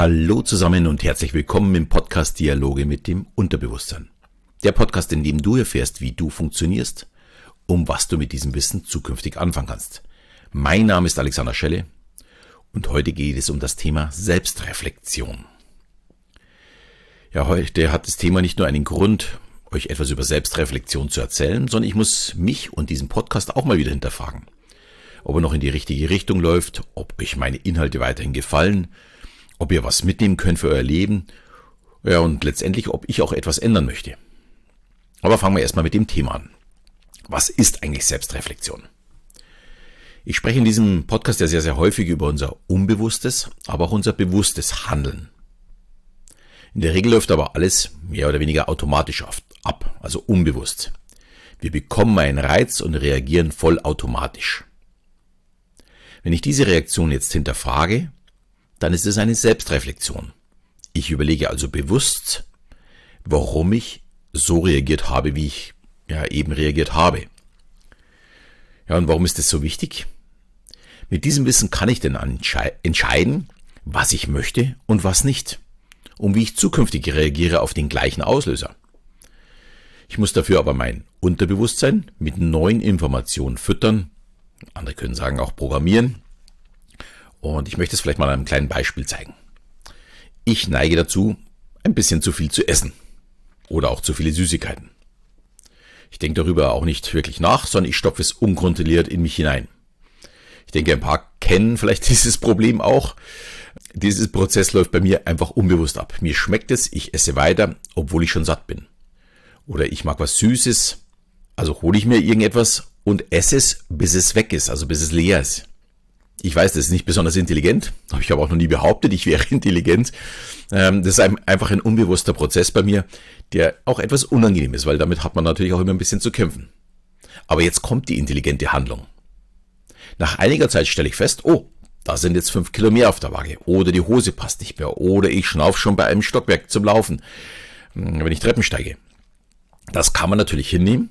Hallo zusammen und herzlich willkommen im Podcast Dialoge mit dem Unterbewusstsein. Der Podcast, in dem du erfährst, wie du funktionierst, um was du mit diesem Wissen zukünftig anfangen kannst. Mein Name ist Alexander Schelle und heute geht es um das Thema Selbstreflexion. Ja, heute hat das Thema nicht nur einen Grund, euch etwas über Selbstreflexion zu erzählen, sondern ich muss mich und diesen Podcast auch mal wieder hinterfragen. Ob er noch in die richtige Richtung läuft, ob euch meine Inhalte weiterhin gefallen ob ihr was mitnehmen könnt für euer Leben. Ja, und letztendlich, ob ich auch etwas ändern möchte. Aber fangen wir erstmal mit dem Thema an. Was ist eigentlich Selbstreflexion? Ich spreche in diesem Podcast ja sehr, sehr häufig über unser unbewusstes, aber auch unser bewusstes Handeln. In der Regel läuft aber alles mehr oder weniger automatisch ab, also unbewusst. Wir bekommen einen Reiz und reagieren vollautomatisch. Wenn ich diese Reaktion jetzt hinterfrage, dann ist es eine Selbstreflexion. Ich überlege also bewusst, warum ich so reagiert habe, wie ich ja eben reagiert habe. Ja, und warum ist das so wichtig? Mit diesem Wissen kann ich denn entscheiden, was ich möchte und was nicht, und wie ich zukünftig reagiere auf den gleichen Auslöser. Ich muss dafür aber mein Unterbewusstsein mit neuen Informationen füttern, andere können sagen auch programmieren, und ich möchte es vielleicht mal an einem kleinen Beispiel zeigen. Ich neige dazu, ein bisschen zu viel zu essen. Oder auch zu viele Süßigkeiten. Ich denke darüber auch nicht wirklich nach, sondern ich stopfe es unkontrolliert in mich hinein. Ich denke, ein paar kennen vielleicht dieses Problem auch. Dieses Prozess läuft bei mir einfach unbewusst ab. Mir schmeckt es, ich esse weiter, obwohl ich schon satt bin. Oder ich mag was Süßes, also hole ich mir irgendetwas und esse es, bis es weg ist, also bis es leer ist. Ich weiß, das ist nicht besonders intelligent, habe ich aber auch noch nie behauptet, ich wäre intelligent. Ähm, das ist einfach ein unbewusster Prozess bei mir, der auch etwas unangenehm ist, weil damit hat man natürlich auch immer ein bisschen zu kämpfen. Aber jetzt kommt die intelligente Handlung. Nach einiger Zeit stelle ich fest, oh, da sind jetzt fünf Kilo mehr auf der Waage. Oder die Hose passt nicht mehr. Oder ich schnauf schon bei einem Stockwerk zum Laufen, hm, wenn ich Treppen steige. Das kann man natürlich hinnehmen.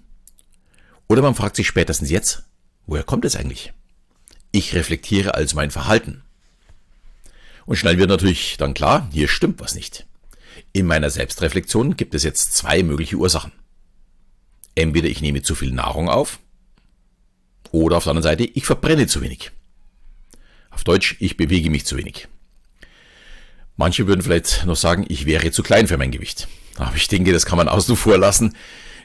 Oder man fragt sich spätestens jetzt, woher kommt es eigentlich? Ich reflektiere also mein Verhalten. Und schnell wird natürlich dann klar, hier stimmt was nicht. In meiner Selbstreflexion gibt es jetzt zwei mögliche Ursachen. Entweder ich nehme zu viel Nahrung auf, oder auf der anderen Seite, ich verbrenne zu wenig. Auf Deutsch, ich bewege mich zu wenig. Manche würden vielleicht noch sagen, ich wäre zu klein für mein Gewicht. Aber ich denke, das kann man außen vor lassen.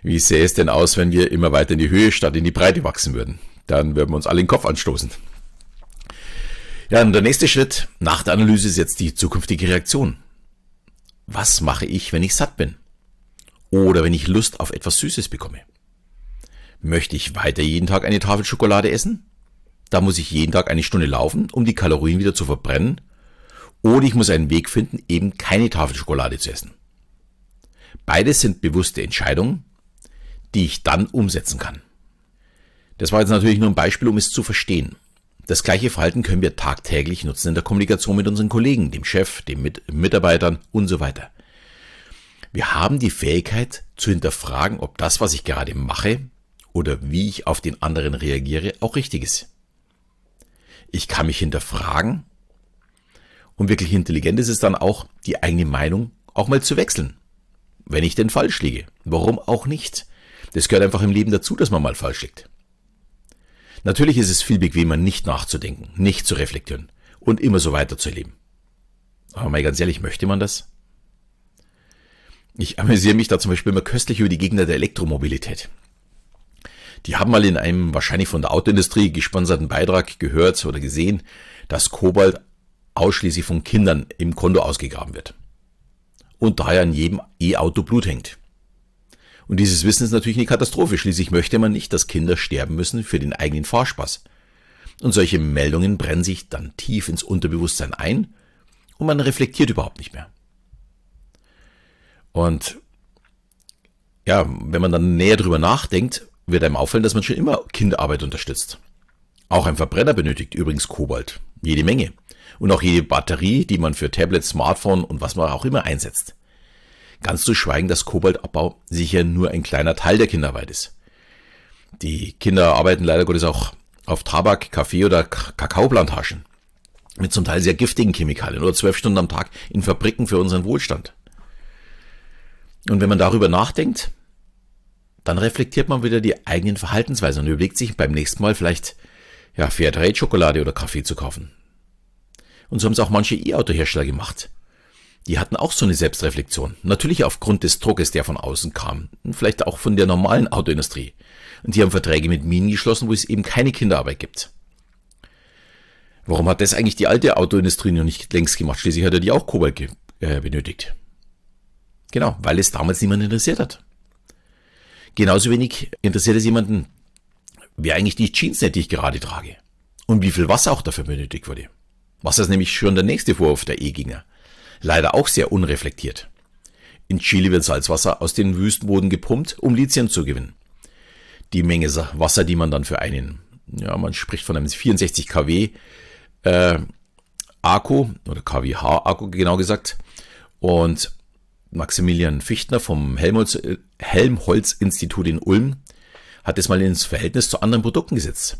Wie sähe es denn aus, wenn wir immer weiter in die Höhe statt in die Breite wachsen würden? Dann würden wir uns alle den Kopf anstoßen. Ja, und der nächste Schritt nach der Analyse ist jetzt die zukünftige Reaktion. Was mache ich, wenn ich satt bin? Oder wenn ich Lust auf etwas Süßes bekomme? Möchte ich weiter jeden Tag eine Tafel Schokolade essen? Da muss ich jeden Tag eine Stunde laufen, um die Kalorien wieder zu verbrennen. Oder ich muss einen Weg finden, eben keine Tafel Schokolade zu essen. Beides sind bewusste Entscheidungen, die ich dann umsetzen kann. Das war jetzt natürlich nur ein Beispiel, um es zu verstehen. Das gleiche Verhalten können wir tagtäglich nutzen in der Kommunikation mit unseren Kollegen, dem Chef, den mit Mitarbeitern und so weiter. Wir haben die Fähigkeit zu hinterfragen, ob das, was ich gerade mache oder wie ich auf den anderen reagiere, auch richtig ist. Ich kann mich hinterfragen und wirklich intelligent ist es dann auch, die eigene Meinung auch mal zu wechseln. Wenn ich denn falsch liege. Warum auch nicht? Das gehört einfach im Leben dazu, dass man mal falsch liegt. Natürlich ist es viel bequemer, nicht nachzudenken, nicht zu reflektieren und immer so weiterzuleben. Aber mal ganz ehrlich, möchte man das? Ich amüsiere mich da zum Beispiel immer köstlich über die Gegner der Elektromobilität. Die haben mal in einem wahrscheinlich von der Autoindustrie gesponserten Beitrag gehört oder gesehen, dass Kobalt ausschließlich von Kindern im Konto ausgegraben wird. Und daher an jedem E-Auto Blut hängt. Und dieses Wissen ist natürlich eine Katastrophe. Schließlich möchte man nicht, dass Kinder sterben müssen für den eigenen Fahrspaß. Und solche Meldungen brennen sich dann tief ins Unterbewusstsein ein und man reflektiert überhaupt nicht mehr. Und ja, wenn man dann näher drüber nachdenkt, wird einem auffallen, dass man schon immer Kinderarbeit unterstützt. Auch ein Verbrenner benötigt übrigens Kobalt. Jede Menge. Und auch jede Batterie, die man für Tablet, Smartphone und was man auch immer einsetzt. Ganz zu schweigen, dass Kobaltabbau sicher nur ein kleiner Teil der Kinderarbeit ist. Die Kinder arbeiten leider Gottes auch auf Tabak, Kaffee oder Kakaoplantagen. mit zum Teil sehr giftigen Chemikalien oder zwölf Stunden am Tag in Fabriken für unseren Wohlstand. Und wenn man darüber nachdenkt, dann reflektiert man wieder die eigenen Verhaltensweisen und überlegt sich beim nächsten Mal vielleicht ja, Fairtrade-Schokolade oder Kaffee zu kaufen. Und so haben es auch manche E-Auto-Hersteller gemacht. Die hatten auch so eine Selbstreflexion. Natürlich aufgrund des Druckes, der von außen kam. Und vielleicht auch von der normalen Autoindustrie. Und die haben Verträge mit Minen geschlossen, wo es eben keine Kinderarbeit gibt. Warum hat das eigentlich die alte Autoindustrie noch nicht längst gemacht? Schließlich hat er die auch Kobalt äh, benötigt. Genau, weil es damals niemand interessiert hat. Genauso wenig interessiert es jemanden, wer eigentlich die Jeans sind, die ich gerade trage. Und wie viel Wasser auch dafür benötigt wurde. Wasser ist nämlich schon der nächste Vorwurf der E-Ginger. Leider auch sehr unreflektiert. In Chile wird Salzwasser aus den Wüstenboden gepumpt, um Lithium zu gewinnen. Die Menge Wasser, die man dann für einen, ja, man spricht von einem 64 kW äh, Akku oder kWh Akku genau gesagt. Und Maximilian Fichtner vom Helmholtz, Helmholtz-Institut in Ulm hat es mal ins Verhältnis zu anderen Produkten gesetzt.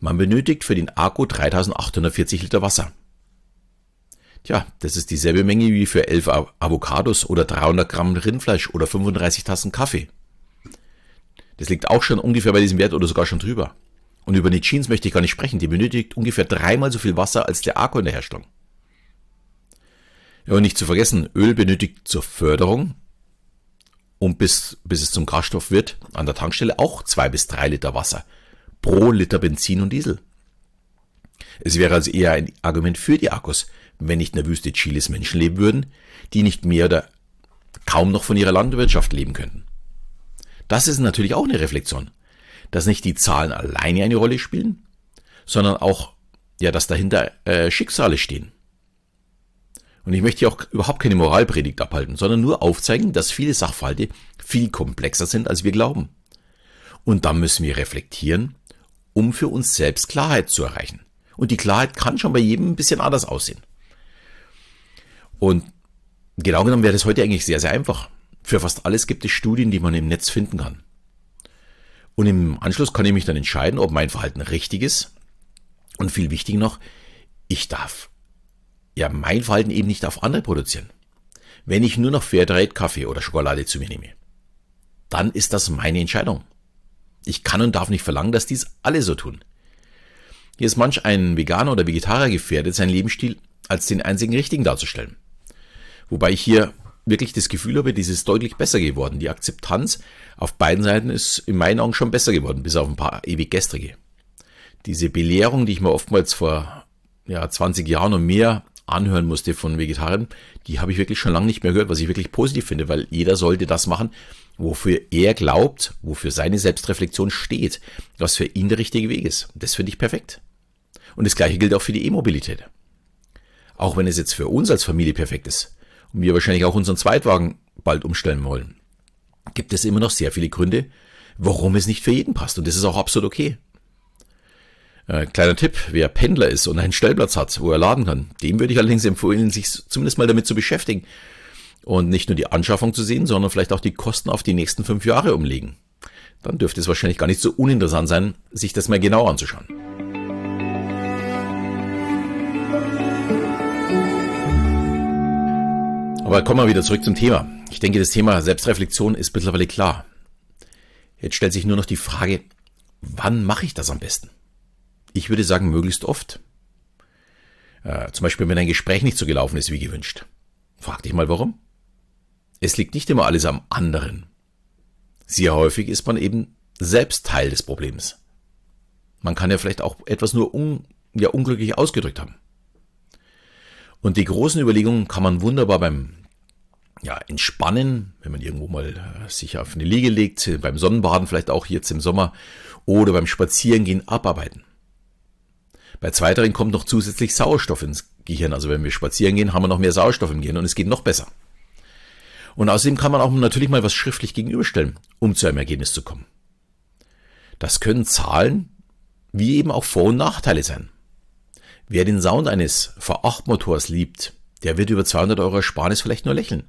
Man benötigt für den Akku 3840 Liter Wasser. Tja, das ist dieselbe Menge wie für 11 Avocados oder 300 Gramm Rindfleisch oder 35 Tassen Kaffee. Das liegt auch schon ungefähr bei diesem Wert oder sogar schon drüber. Und über die Jeans möchte ich gar nicht sprechen. Die benötigt ungefähr dreimal so viel Wasser als der Akku in der Herstellung. Ja, und nicht zu vergessen, Öl benötigt zur Förderung und bis, bis es zum Kraftstoff wird, an der Tankstelle auch zwei bis drei Liter Wasser pro Liter Benzin und Diesel. Es wäre also eher ein Argument für die Akkus, wenn nicht in der Wüste Chiles Menschen leben würden, die nicht mehr oder kaum noch von ihrer Landwirtschaft leben könnten. Das ist natürlich auch eine Reflexion, dass nicht die Zahlen alleine eine Rolle spielen, sondern auch, ja, dass dahinter äh, Schicksale stehen. Und ich möchte hier auch überhaupt keine Moralpredigt abhalten, sondern nur aufzeigen, dass viele Sachverhalte viel komplexer sind, als wir glauben. Und dann müssen wir reflektieren, um für uns selbst Klarheit zu erreichen. Und die Klarheit kann schon bei jedem ein bisschen anders aussehen. Und genau genommen wäre das heute eigentlich sehr, sehr einfach. Für fast alles gibt es Studien, die man im Netz finden kann. Und im Anschluss kann ich mich dann entscheiden, ob mein Verhalten richtig ist. Und viel wichtiger noch, ich darf ja mein Verhalten eben nicht auf andere produzieren. Wenn ich nur noch Fairtrade Kaffee oder Schokolade zu mir nehme, dann ist das meine Entscheidung. Ich kann und darf nicht verlangen, dass dies alle so tun. Hier ist manch ein Veganer oder Vegetarier gefährdet, seinen Lebensstil als den einzigen richtigen darzustellen. Wobei ich hier wirklich das Gefühl habe, dies ist deutlich besser geworden. Die Akzeptanz auf beiden Seiten ist in meinen Augen schon besser geworden, bis auf ein paar ewig gestrige. Diese Belehrung, die ich mir oftmals vor ja, 20 Jahren und mehr anhören musste von Vegetariern, die habe ich wirklich schon lange nicht mehr gehört, was ich wirklich positiv finde, weil jeder sollte das machen, wofür er glaubt, wofür seine Selbstreflexion steht, was für ihn der richtige Weg ist. Das finde ich perfekt. Und das gleiche gilt auch für die E-Mobilität. Auch wenn es jetzt für uns als Familie perfekt ist und wir wahrscheinlich auch unseren Zweitwagen bald umstellen wollen, gibt es immer noch sehr viele Gründe, warum es nicht für jeden passt. Und das ist auch absolut okay. Äh, kleiner Tipp, wer Pendler ist und einen Stellplatz hat, wo er laden kann, dem würde ich allerdings empfehlen, sich zumindest mal damit zu beschäftigen und nicht nur die Anschaffung zu sehen, sondern vielleicht auch die Kosten auf die nächsten fünf Jahre umlegen. Dann dürfte es wahrscheinlich gar nicht so uninteressant sein, sich das mal genau anzuschauen. Aber kommen wir wieder zurück zum Thema. Ich denke, das Thema Selbstreflexion ist mittlerweile klar. Jetzt stellt sich nur noch die Frage, wann mache ich das am besten? Ich würde sagen, möglichst oft. Äh, zum Beispiel, wenn ein Gespräch nicht so gelaufen ist wie gewünscht. Frag dich mal warum. Es liegt nicht immer alles am anderen. Sehr häufig ist man eben selbst Teil des Problems. Man kann ja vielleicht auch etwas nur un, ja, unglücklich ausgedrückt haben. Und die großen Überlegungen kann man wunderbar beim ja, Entspannen, wenn man irgendwo mal äh, sich auf eine Liege legt, beim Sonnenbaden vielleicht auch jetzt im Sommer oder beim Spazierengehen abarbeiten. Bei zweiteren kommt noch zusätzlich Sauerstoff ins Gehirn. Also wenn wir spazieren gehen, haben wir noch mehr Sauerstoff im Gehirn und es geht noch besser. Und außerdem kann man auch natürlich mal was schriftlich gegenüberstellen, um zu einem Ergebnis zu kommen. Das können Zahlen wie eben auch Vor- und Nachteile sein. Wer den Sound eines V8-Motors liebt, der wird über 200 Euro Ersparnis vielleicht nur lächeln.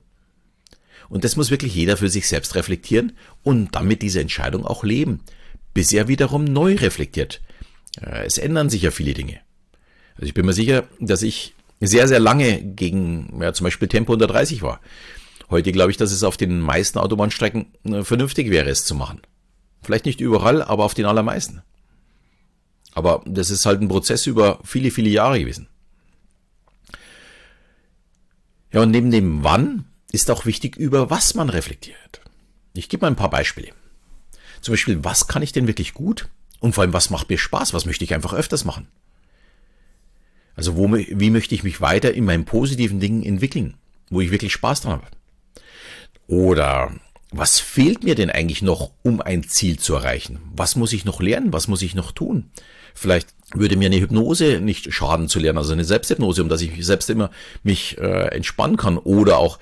Und das muss wirklich jeder für sich selbst reflektieren und damit diese Entscheidung auch leben, bis er wiederum neu reflektiert, es ändern sich ja viele Dinge. Also ich bin mir sicher, dass ich sehr, sehr lange gegen ja, zum Beispiel Tempo unter 30 war. Heute glaube ich, dass es auf den meisten Autobahnstrecken äh, vernünftig wäre, es zu machen. Vielleicht nicht überall, aber auf den allermeisten. Aber das ist halt ein Prozess über viele, viele Jahre gewesen. Ja, und neben dem Wann ist auch wichtig, über was man reflektiert. Ich gebe mal ein paar Beispiele. Zum Beispiel, was kann ich denn wirklich gut? Und vor allem, was macht mir Spaß? Was möchte ich einfach öfters machen? Also, wo, wie möchte ich mich weiter in meinen positiven Dingen entwickeln? Wo ich wirklich Spaß dran habe? Oder was fehlt mir denn eigentlich noch, um ein Ziel zu erreichen? Was muss ich noch lernen? Was muss ich noch tun? Vielleicht würde mir eine Hypnose nicht schaden zu lernen, also eine Selbsthypnose, um dass ich selbst immer mich äh, entspannen kann. Oder auch,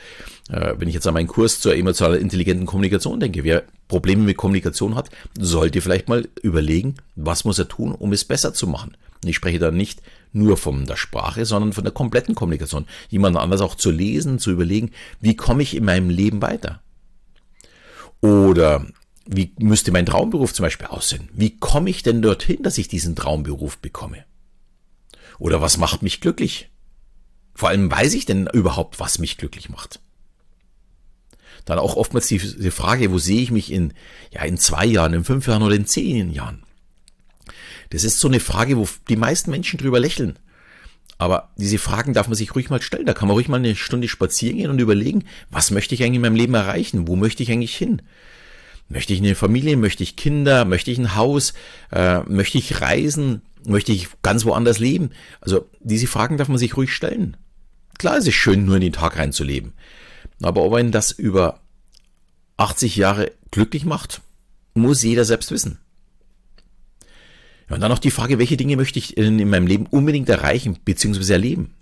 äh, wenn ich jetzt an meinen Kurs zur emotional intelligenten Kommunikation denke, wer Probleme mit Kommunikation hat, sollte vielleicht mal überlegen, was muss er tun, um es besser zu machen. Ich spreche da nicht nur von der Sprache, sondern von der kompletten Kommunikation. Jemand anders auch zu lesen, zu überlegen, wie komme ich in meinem Leben weiter? Oder wie müsste mein Traumberuf zum Beispiel aussehen? Wie komme ich denn dorthin, dass ich diesen Traumberuf bekomme? Oder was macht mich glücklich? Vor allem weiß ich denn überhaupt, was mich glücklich macht? Dann auch oftmals die, die Frage, wo sehe ich mich in, ja, in zwei Jahren, in fünf Jahren oder in zehn Jahren? Das ist so eine Frage, wo die meisten Menschen drüber lächeln. Aber diese Fragen darf man sich ruhig mal stellen. Da kann man ruhig mal eine Stunde spazieren gehen und überlegen, was möchte ich eigentlich in meinem Leben erreichen? Wo möchte ich eigentlich hin? Möchte ich eine Familie? Möchte ich Kinder? Möchte ich ein Haus? Äh, möchte ich reisen? Möchte ich ganz woanders leben? Also diese Fragen darf man sich ruhig stellen. Klar, es ist schön, nur in den Tag reinzuleben. Aber ob einen das über 80 Jahre glücklich macht, muss jeder selbst wissen. Und dann noch die Frage, welche Dinge möchte ich in, in meinem Leben unbedingt erreichen bzw. erleben?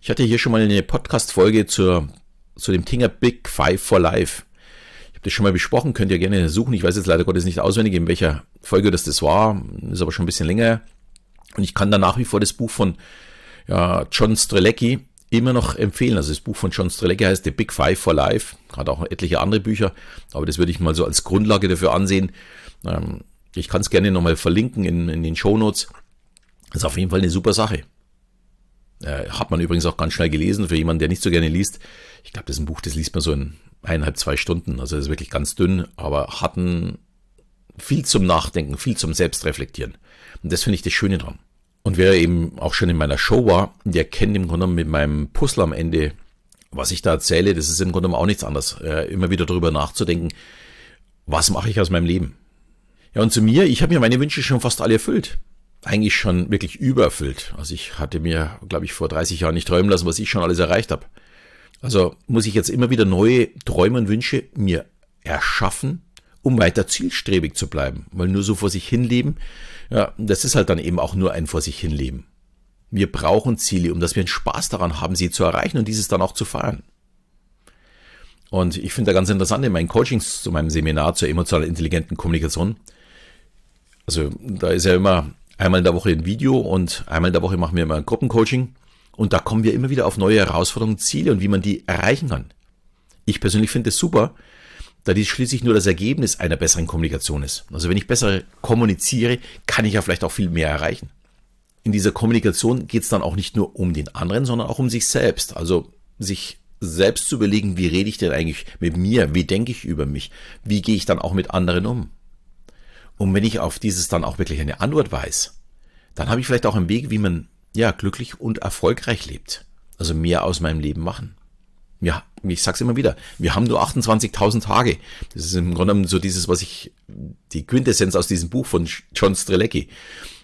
Ich hatte hier schon mal eine Podcast-Folge zu dem Thema Big Five for Life. Ich habe das schon mal besprochen, könnt ihr gerne suchen. Ich weiß jetzt leider Gottes nicht auswendig, in welcher Folge das das war. Ist aber schon ein bisschen länger. Und ich kann da nach wie vor das Buch von ja, John Strelecki immer noch empfehlen. Also das Buch von John Strelecki heißt The Big Five for Life. Hat auch etliche andere Bücher, aber das würde ich mal so als Grundlage dafür ansehen. Ähm, ich kann es gerne nochmal verlinken in, in den Show Notes. Das ist auf jeden Fall eine super Sache. Äh, hat man übrigens auch ganz schnell gelesen, für jemanden, der nicht so gerne liest. Ich glaube, das ist ein Buch, das liest man so in eineinhalb, zwei Stunden. Also das ist wirklich ganz dünn, aber hat ein, viel zum Nachdenken, viel zum Selbstreflektieren. Und das finde ich das Schöne dran. Und wer eben auch schon in meiner Show war, der kennt im Grunde mit meinem Puzzle am Ende, was ich da erzähle, das ist im Grunde auch nichts anderes. Äh, immer wieder darüber nachzudenken, was mache ich aus meinem Leben? Ja, und zu mir, ich habe mir meine Wünsche schon fast alle erfüllt. Eigentlich schon wirklich übererfüllt. Also ich hatte mir, glaube ich, vor 30 Jahren nicht träumen lassen, was ich schon alles erreicht habe. Also muss ich jetzt immer wieder neue Träume und Wünsche mir erschaffen, um weiter zielstrebig zu bleiben. Weil nur so vor sich hinleben, ja, das ist halt dann eben auch nur ein vor sich hinleben. Wir brauchen Ziele, um dass wir einen Spaß daran haben, sie zu erreichen und dieses dann auch zu feiern. Und ich finde da ganz interessant in meinen Coachings zu meinem Seminar zur emotional intelligenten Kommunikation, also da ist ja immer einmal in der Woche ein Video und einmal in der Woche machen wir immer ein Gruppencoaching. Und da kommen wir immer wieder auf neue Herausforderungen, Ziele und wie man die erreichen kann. Ich persönlich finde es super, da dies schließlich nur das Ergebnis einer besseren Kommunikation ist. Also wenn ich besser kommuniziere, kann ich ja vielleicht auch viel mehr erreichen. In dieser Kommunikation geht es dann auch nicht nur um den anderen, sondern auch um sich selbst. Also sich selbst zu überlegen, wie rede ich denn eigentlich mit mir, wie denke ich über mich, wie gehe ich dann auch mit anderen um. Und wenn ich auf dieses dann auch wirklich eine Antwort weiß, dann habe ich vielleicht auch einen Weg, wie man ja glücklich und erfolgreich lebt. Also mehr aus meinem Leben machen. Ja, ich sag's immer wieder, wir haben nur 28.000 Tage. Das ist im Grunde genommen so dieses, was ich, die Quintessenz aus diesem Buch von John Strelecki.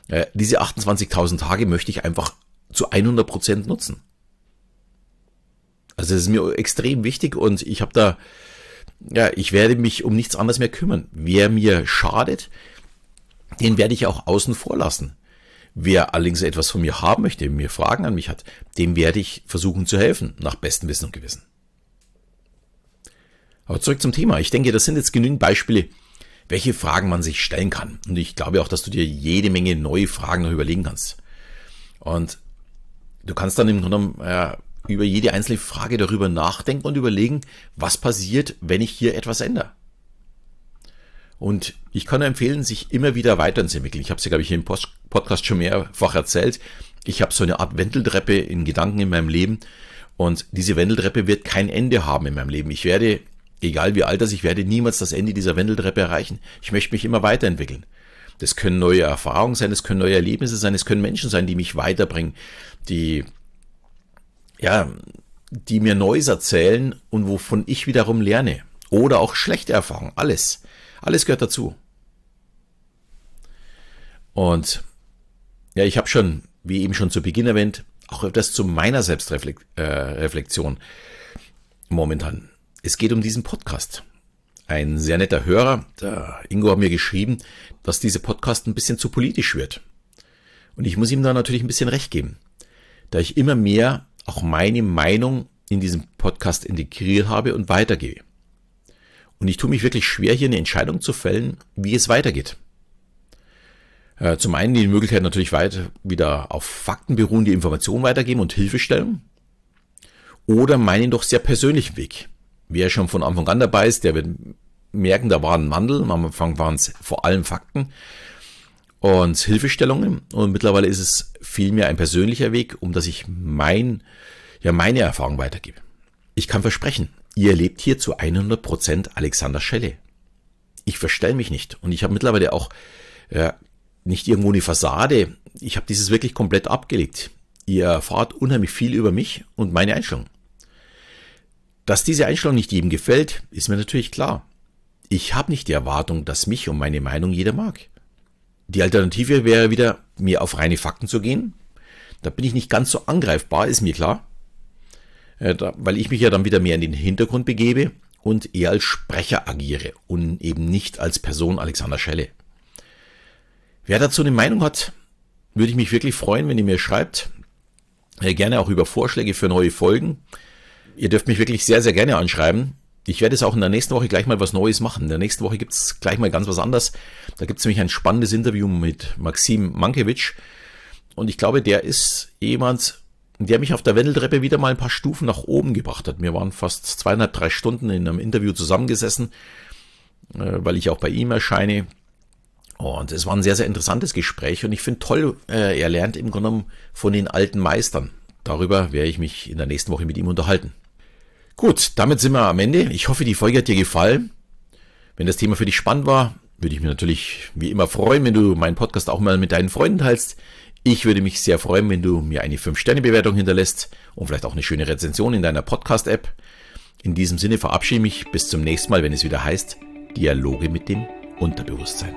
Äh, diese 28.000 Tage möchte ich einfach zu 100 Prozent nutzen. Also das ist mir extrem wichtig und ich habe da ja, ich werde mich um nichts anderes mehr kümmern. Wer mir schadet, den werde ich auch außen vor lassen. Wer allerdings etwas von mir haben möchte, mir Fragen an mich hat, dem werde ich versuchen zu helfen, nach bestem Wissen und Gewissen. Aber zurück zum Thema. Ich denke, das sind jetzt genügend Beispiele, welche Fragen man sich stellen kann. Und ich glaube auch, dass du dir jede Menge neue Fragen noch überlegen kannst. Und du kannst dann im Grunde genommen, ja, über jede einzelne Frage darüber nachdenken und überlegen, was passiert, wenn ich hier etwas ändere. Und ich kann empfehlen, sich immer wieder weiterzuentwickeln. Ich habe es ja, glaube ich, im Podcast schon mehrfach erzählt. Ich habe so eine Art Wendeltreppe in Gedanken in meinem Leben und diese Wendeltreppe wird kein Ende haben in meinem Leben. Ich werde, egal wie alt das ich werde, niemals das Ende dieser Wendeltreppe erreichen. Ich möchte mich immer weiterentwickeln. Das können neue Erfahrungen sein, das können neue Erlebnisse sein, es können Menschen sein, die mich weiterbringen, die, ja, die mir Neues erzählen und wovon ich wiederum lerne. Oder auch schlechte Erfahrungen, alles. Alles gehört dazu. Und ja, ich habe schon, wie eben schon zu Beginn erwähnt, auch etwas zu meiner Selbstreflexion äh, momentan. Es geht um diesen Podcast. Ein sehr netter Hörer, der Ingo hat mir geschrieben, dass dieser Podcast ein bisschen zu politisch wird. Und ich muss ihm da natürlich ein bisschen recht geben, da ich immer mehr auch meine Meinung in diesem Podcast integriert habe und weitergehe. Und ich tue mich wirklich schwer, hier eine Entscheidung zu fällen, wie es weitergeht. Äh, zum einen die Möglichkeit natürlich weiter wieder auf Fakten beruhen, die Informationen weitergeben und Hilfestellung. Oder meinen doch sehr persönlichen Weg. Wer schon von Anfang an dabei ist, der wird merken, da war ein Wandel. Am Anfang waren es vor allem Fakten und Hilfestellungen. Und mittlerweile ist es vielmehr ein persönlicher Weg, um dass ich mein, ja, meine Erfahrung weitergebe. Ich kann versprechen, ihr erlebt hier zu 100% Alexander Schelle. Ich verstelle mich nicht. Und ich habe mittlerweile auch äh, nicht irgendwo eine Fassade. Ich habe dieses wirklich komplett abgelegt. Ihr erfahrt unheimlich viel über mich und meine Einstellung. Dass diese Einstellung nicht jedem gefällt, ist mir natürlich klar. Ich habe nicht die Erwartung, dass mich und meine Meinung jeder mag. Die Alternative wäre wieder, mir auf reine Fakten zu gehen. Da bin ich nicht ganz so angreifbar, ist mir klar. Äh, weil ich mich ja dann wieder mehr in den Hintergrund begebe und eher als Sprecher agiere und eben nicht als Person Alexander Schelle. Wer dazu eine Meinung hat, würde ich mich wirklich freuen, wenn ihr mir schreibt. Äh, gerne auch über Vorschläge für neue Folgen. Ihr dürft mich wirklich sehr, sehr gerne anschreiben. Ich werde es auch in der nächsten Woche gleich mal was Neues machen. In der nächsten Woche gibt es gleich mal ganz was anderes. Da gibt es nämlich ein spannendes Interview mit Maxim Mankiewicz. Und ich glaube, der ist jemand, der mich auf der Wendeltreppe wieder mal ein paar Stufen nach oben gebracht hat. Wir waren fast zweieinhalb, drei Stunden in einem Interview zusammengesessen, äh, weil ich auch bei ihm erscheine. Und es war ein sehr, sehr interessantes Gespräch und ich finde toll, äh, er lernt im Grunde genommen von den alten Meistern. Darüber werde ich mich in der nächsten Woche mit ihm unterhalten. Gut, damit sind wir am Ende. Ich hoffe, die Folge hat dir gefallen. Wenn das Thema für dich spannend war, würde ich mich natürlich wie immer freuen, wenn du meinen Podcast auch mal mit deinen Freunden teilst. Ich würde mich sehr freuen, wenn du mir eine 5-Sterne-Bewertung hinterlässt und vielleicht auch eine schöne Rezension in deiner Podcast-App. In diesem Sinne verabschiede ich mich bis zum nächsten Mal, wenn es wieder heißt Dialoge mit dem Unterbewusstsein.